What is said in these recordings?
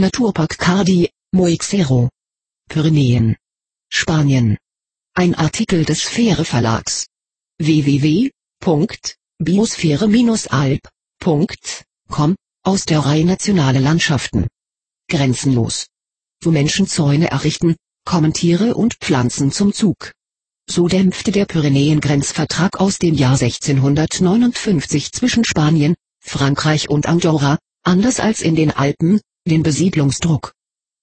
Naturpark Cardi, Moixero. Pyrenäen. Spanien. Ein Artikel des Sphäre Verlags. www.biosphäre-alb.com aus der Reihe Nationale Landschaften. Grenzenlos. Wo Menschen Zäune errichten, kommen Tiere und Pflanzen zum Zug. So dämpfte der Pyrenäen-Grenzvertrag aus dem Jahr 1659 zwischen Spanien, Frankreich und Andorra, anders als in den Alpen, den Besiedlungsdruck.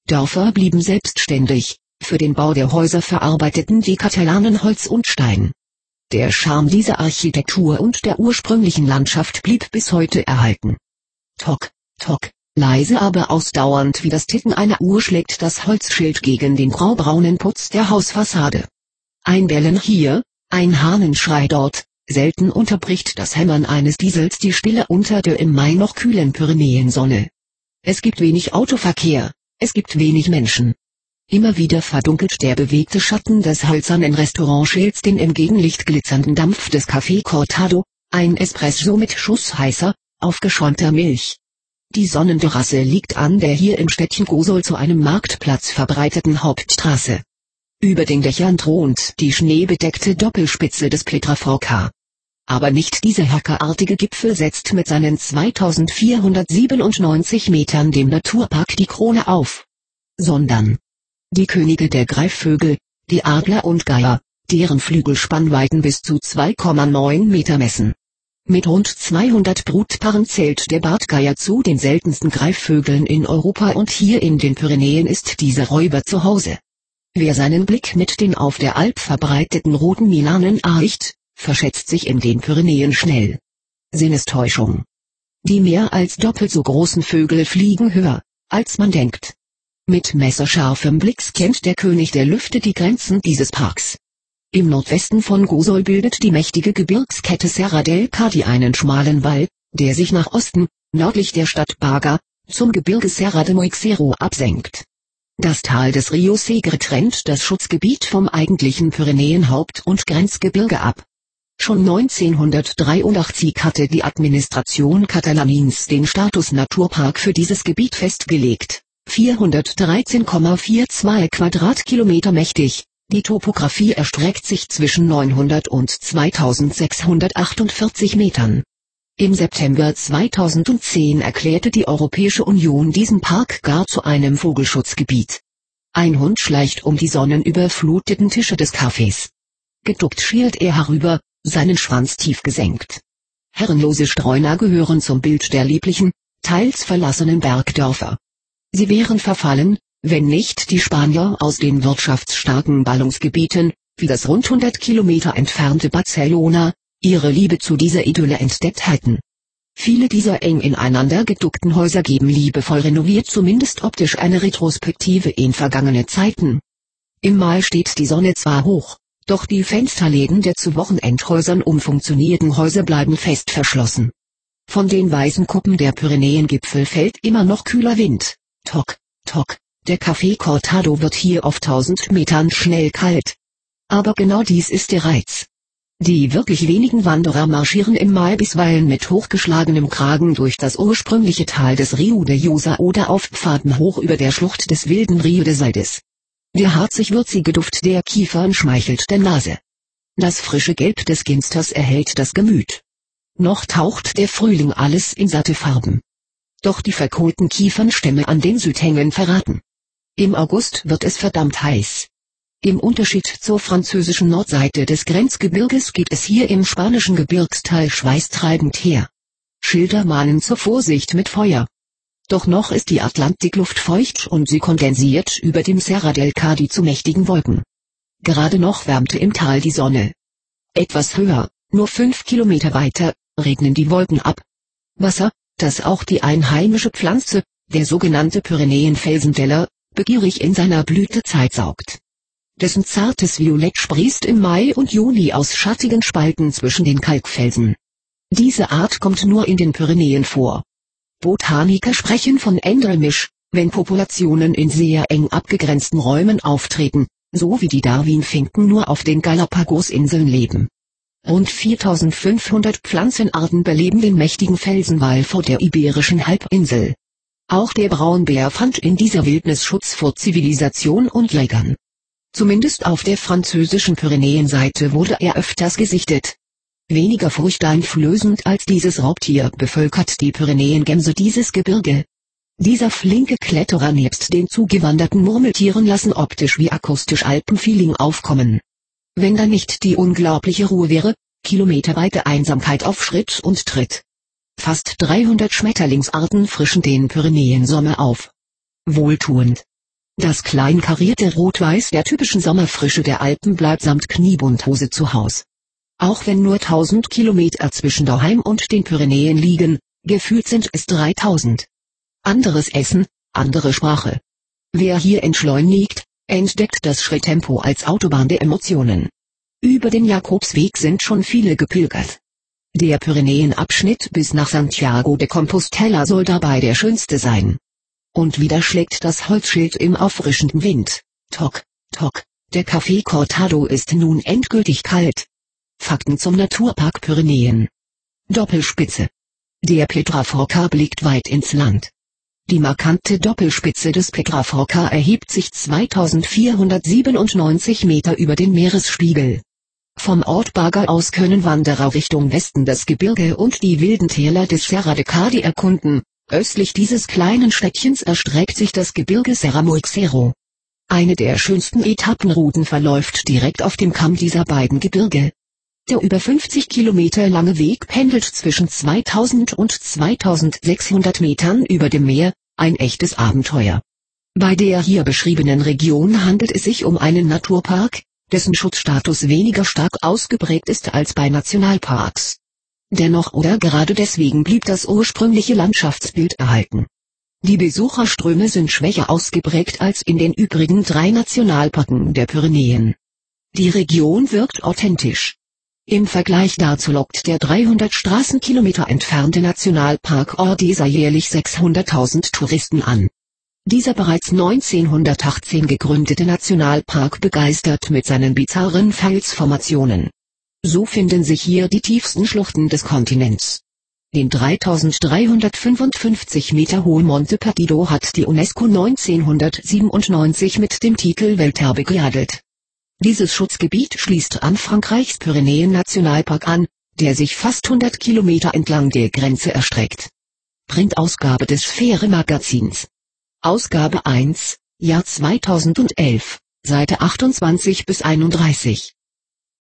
Dörfer blieben selbstständig, für den Bau der Häuser verarbeiteten die Katalanen Holz und Stein. Der Charme dieser Architektur und der ursprünglichen Landschaft blieb bis heute erhalten. Tok, tok, leise aber ausdauernd wie das Ticken einer Uhr schlägt das Holzschild gegen den graubraunen Putz der Hausfassade. Ein Bellen hier, ein Hahnenschrei dort, selten unterbricht das Hämmern eines Diesels die Stille unter der im Mai noch kühlen Pyrenäensonne. Es gibt wenig Autoverkehr, es gibt wenig Menschen. Immer wieder verdunkelt der bewegte Schatten des hölzernen Restaurantschilds den im Gegenlicht glitzernden Dampf des Café Cortado, ein Espresso mit Schuss heißer, aufgeschäumter Milch. Die Sonnenterrasse liegt an der hier im Städtchen Gosol zu einem Marktplatz verbreiteten Hauptstraße. Über den Dächern thront die schneebedeckte Doppelspitze des Petra VK. Aber nicht dieser hackerartige Gipfel setzt mit seinen 2497 Metern dem Naturpark die Krone auf. Sondern die Könige der Greifvögel, die Adler und Geier, deren Flügelspannweiten bis zu 2,9 Meter messen. Mit rund 200 Brutpaaren zählt der Bartgeier zu den seltensten Greifvögeln in Europa und hier in den Pyrenäen ist dieser Räuber zu Hause. Wer seinen Blick mit den auf der Alp verbreiteten roten Milanen erricht, verschätzt sich in den Pyrenäen schnell. Sinnestäuschung. Die mehr als doppelt so großen Vögel fliegen höher, als man denkt. Mit messerscharfem Blick scannt der König der Lüfte die Grenzen dieses Parks. Im Nordwesten von Gosol bildet die mächtige Gebirgskette Serra del Cadi einen schmalen Wall, der sich nach Osten, nördlich der Stadt Baga, zum Gebirge Serra de Moixero absenkt. Das Tal des Rio Segre trennt das Schutzgebiet vom eigentlichen Pyrenäenhaupt- und Grenzgebirge ab. Schon 1983 hatte die Administration Katalanins den Status Naturpark für dieses Gebiet festgelegt. 413,42 Quadratkilometer mächtig. Die Topographie erstreckt sich zwischen 900 und 2648 Metern. Im September 2010 erklärte die Europäische Union diesen Park gar zu einem Vogelschutzgebiet. Ein Hund schleicht um die sonnenüberfluteten Tische des Cafés. Geduckt schielt er herüber, seinen Schwanz tief gesenkt. Herrenlose Streuner gehören zum Bild der lieblichen, teils verlassenen Bergdörfer. Sie wären verfallen, wenn nicht die Spanier aus den wirtschaftsstarken Ballungsgebieten, wie das rund 100 Kilometer entfernte Barcelona, ihre Liebe zu dieser Idylle entdeckt hätten. Viele dieser eng ineinander geduckten Häuser geben liebevoll renoviert zumindest optisch eine Retrospektive in vergangene Zeiten. Im Mai steht die Sonne zwar hoch, doch die Fensterläden der zu Wochenendhäusern umfunktionierten Häuser bleiben fest verschlossen. Von den weißen Kuppen der Pyrenäengipfel fällt immer noch kühler Wind. Tok, tok, der Café Cortado wird hier auf 1000 Metern schnell kalt. Aber genau dies ist der Reiz. Die wirklich wenigen Wanderer marschieren im Mai bisweilen mit hochgeschlagenem Kragen durch das ursprüngliche Tal des Rio de Josa oder auf Pfaden hoch über der Schlucht des wilden Rio de Saldes. Der harzig-würzige Duft der Kiefern schmeichelt der Nase. Das frische Gelb des Ginsters erhält das Gemüt. Noch taucht der Frühling alles in satte Farben. Doch die verkohlten Kiefernstämme an den Südhängen verraten. Im August wird es verdammt heiß. Im Unterschied zur französischen Nordseite des Grenzgebirges geht es hier im spanischen Gebirgsteil schweißtreibend her. Schilder mahnen zur Vorsicht mit Feuer. Doch noch ist die Atlantikluft feucht und sie kondensiert über dem Serra del Cadi zu mächtigen Wolken. Gerade noch wärmte im Tal die Sonne. Etwas höher, nur fünf Kilometer weiter, regnen die Wolken ab. Wasser, das auch die einheimische Pflanze, der sogenannte Pyrenäenfelsendeller, begierig in seiner Blütezeit saugt dessen zartes Violett sprießt im Mai und Juni aus schattigen Spalten zwischen den Kalkfelsen. Diese Art kommt nur in den Pyrenäen vor. Botaniker sprechen von Endemisch, wenn Populationen in sehr eng abgegrenzten Räumen auftreten, so wie die Darwin-Finken nur auf den Galapagos-Inseln leben. Rund 4500 Pflanzenarten beleben den mächtigen Felsenwall vor der Iberischen Halbinsel. Auch der Braunbär fand in dieser Wildnis Schutz vor Zivilisation und Jägern. Zumindest auf der französischen Pyrenäenseite wurde er öfters gesichtet. Weniger furchteinflößend als dieses Raubtier bevölkert die Pyrenäengemse dieses Gebirge. Dieser flinke Kletterer nebst den zugewanderten Murmeltieren lassen optisch wie akustisch Alpenfeeling aufkommen. Wenn da nicht die unglaubliche Ruhe wäre, kilometerweite Einsamkeit auf Schritt und Tritt. Fast 300 Schmetterlingsarten frischen den Pyrenäen-Sommer auf. Wohltuend. Das kleinkarierte Rot-Weiß der typischen Sommerfrische der Alpen bleibt samt Kniebundhose zu Haus. Auch wenn nur 1000 Kilometer zwischen daheim und den Pyrenäen liegen, gefühlt sind es 3000. Anderes Essen, andere Sprache. Wer hier entschleunigt, entdeckt das Schritttempo als Autobahn der Emotionen. Über den Jakobsweg sind schon viele gepilgert. Der Pyrenäenabschnitt bis nach Santiago de Compostela soll dabei der schönste sein. Und wieder schlägt das Holzschild im auffrischenden Wind. Tock, tock, der Café Cortado ist nun endgültig kalt. Fakten zum Naturpark Pyrenäen. Doppelspitze. Der Petraforca blickt weit ins Land. Die markante Doppelspitze des Petraforca erhebt sich 2497 Meter über den Meeresspiegel. Vom Ort Baga aus können Wanderer Richtung Westen das Gebirge und die wilden Täler des Serra de Cadi erkunden, Östlich dieses kleinen Städtchens erstreckt sich das Gebirge Serra Moixero. Eine der schönsten Etappenrouten verläuft direkt auf dem Kamm dieser beiden Gebirge. Der über 50 Kilometer lange Weg pendelt zwischen 2000 und 2600 Metern über dem Meer, ein echtes Abenteuer. Bei der hier beschriebenen Region handelt es sich um einen Naturpark, dessen Schutzstatus weniger stark ausgeprägt ist als bei Nationalparks. Dennoch oder gerade deswegen blieb das ursprüngliche Landschaftsbild erhalten. Die Besucherströme sind schwächer ausgeprägt als in den übrigen drei Nationalparken der Pyrenäen. Die Region wirkt authentisch. Im Vergleich dazu lockt der 300 Straßenkilometer entfernte Nationalpark Ordesa jährlich 600.000 Touristen an. Dieser bereits 1918 gegründete Nationalpark begeistert mit seinen bizarren Felsformationen. So finden sich hier die tiefsten Schluchten des Kontinents. Den 3355 Meter hohen Monte Perdido hat die UNESCO 1997 mit dem Titel Welterbe geadelt. Dieses Schutzgebiet schließt an Frankreichs Pyrenäen-Nationalpark an, der sich fast 100 Kilometer entlang der Grenze erstreckt. Printausgabe des Sphäre Magazins. Ausgabe 1, Jahr 2011, Seite 28 bis 31.